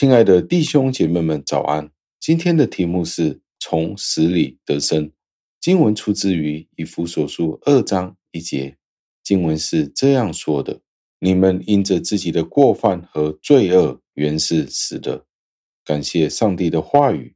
亲爱的弟兄姐妹们，早安！今天的题目是从死里得生。经文出自于以弗所书二章一节，经文是这样说的：“你们因着自己的过犯和罪恶，原是死的。”感谢上帝的话语。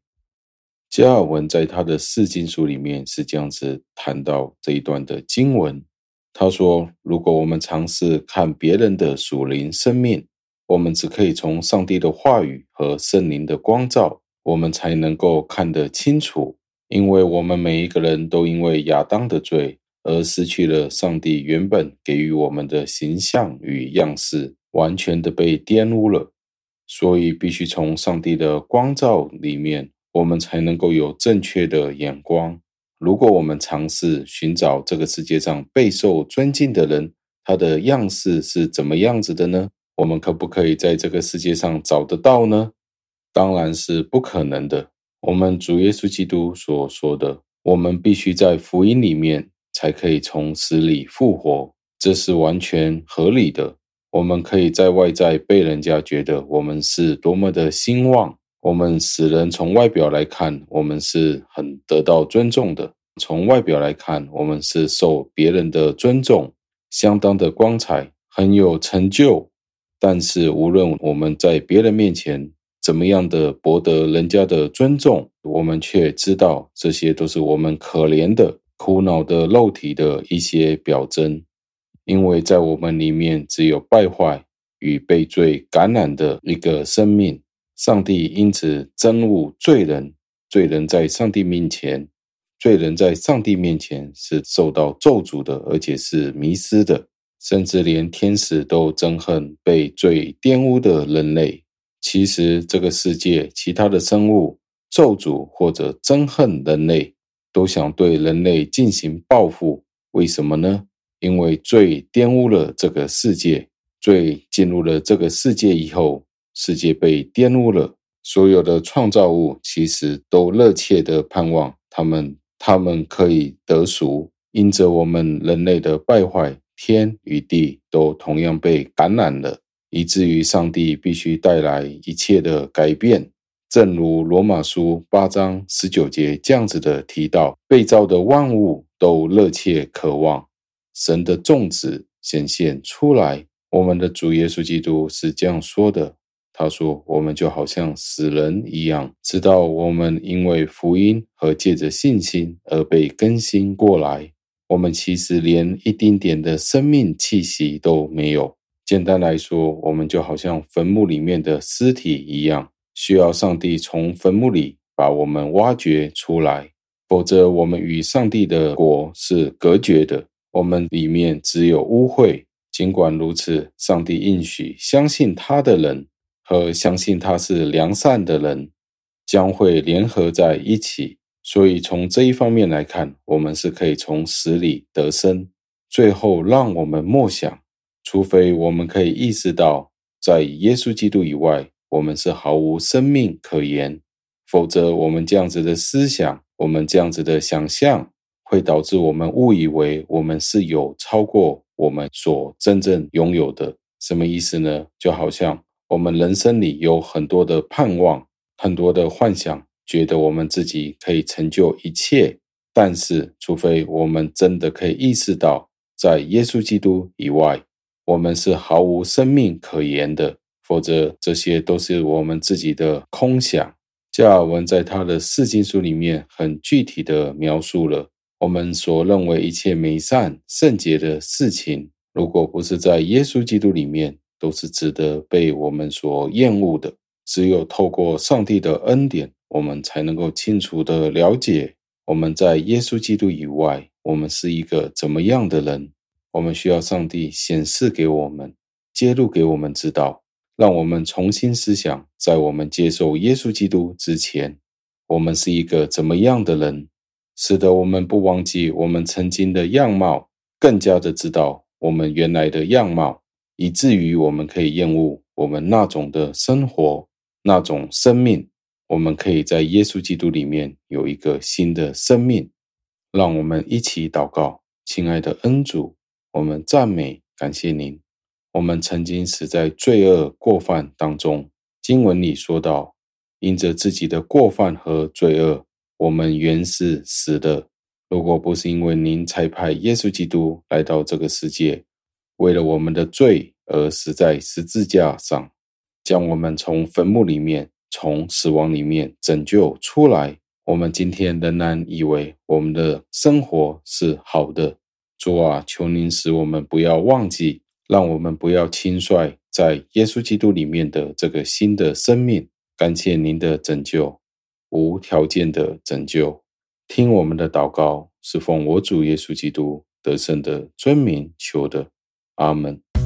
加尔文在他的四经书里面是这样子谈到这一段的经文。他说：“如果我们尝试看别人的属灵生命，我们只可以从上帝的话语和圣灵的光照，我们才能够看得清楚。因为我们每一个人都因为亚当的罪而失去了上帝原本给予我们的形象与样式，完全的被玷污了。所以必须从上帝的光照里面。”我们才能够有正确的眼光。如果我们尝试寻找这个世界上备受尊敬的人，他的样式是怎么样子的呢？我们可不可以在这个世界上找得到呢？当然是不可能的。我们主耶稣基督所说的，我们必须在福音里面才可以从死里复活，这是完全合理的。我们可以在外在被人家觉得我们是多么的兴旺。我们使人从外表来看，我们是很得到尊重的；从外表来看，我们是受别人的尊重，相当的光彩，很有成就。但是，无论我们在别人面前怎么样的博得人家的尊重，我们却知道这些都是我们可怜的、苦恼的肉体的一些表征，因为在我们里面只有败坏与被罪感染的一个生命。上帝因此憎恶罪人，罪人在上帝面前，罪人在上帝面前是受到咒诅的，而且是迷失的，甚至连天使都憎恨被罪玷污的人类。其实，这个世界其他的生物咒诅或者憎恨人类，都想对人类进行报复。为什么呢？因为罪玷污了这个世界，罪进入了这个世界以后。世界被玷污了，所有的创造物其实都热切地盼望他们，他们可以得赎。因着我们人类的败坏，天与地都同样被感染了，以至于上帝必须带来一切的改变。正如罗马书八章十九节这样子的提到，被造的万物都热切渴望神的种子显现出来。我们的主耶稣基督是这样说的。他说：“我们就好像死人一样，直到我们因为福音和借着信心而被更新过来。我们其实连一丁点的生命气息都没有。简单来说，我们就好像坟墓里面的尸体一样，需要上帝从坟墓里把我们挖掘出来，否则我们与上帝的国是隔绝的。我们里面只有污秽。尽管如此，上帝应许相信他的人。”和相信他是良善的人将会联合在一起，所以从这一方面来看，我们是可以从死里得生。最后，让我们默想，除非我们可以意识到，在耶稣基督以外，我们是毫无生命可言，否则我们这样子的思想，我们这样子的想象，会导致我们误以为我们是有超过我们所真正拥有的。什么意思呢？就好像。我们人生里有很多的盼望，很多的幻想，觉得我们自己可以成就一切。但是，除非我们真的可以意识到，在耶稣基督以外，我们是毫无生命可言的，否则这些都是我们自己的空想。加尔文在他的四经书里面很具体的描述了我们所认为一切美善、圣洁的事情，如果不是在耶稣基督里面。都是值得被我们所厌恶的。只有透过上帝的恩典，我们才能够清楚地了解我们在耶稣基督以外，我们是一个怎么样的人。我们需要上帝显示给我们，揭露给我们知道，让我们重新思想，在我们接受耶稣基督之前，我们是一个怎么样的人，使得我们不忘记我们曾经的样貌，更加的知道我们原来的样貌。以至于我们可以厌恶我们那种的生活，那种生命。我们可以在耶稣基督里面有一个新的生命。让我们一起祷告，亲爱的恩主，我们赞美感谢您。我们曾经死在罪恶过犯当中，经文里说到，因着自己的过犯和罪恶，我们原是死的。如果不是因为您差派耶稣基督来到这个世界，为了我们的罪而死在十字架上，将我们从坟墓里面、从死亡里面拯救出来，我们今天仍然以为我们的生活是好的。主啊，求您使我们不要忘记，让我们不要轻率在耶稣基督里面的这个新的生命。感谢您的拯救，无条件的拯救。听我们的祷告，是奉我主耶稣基督得胜的尊名求的。阿门。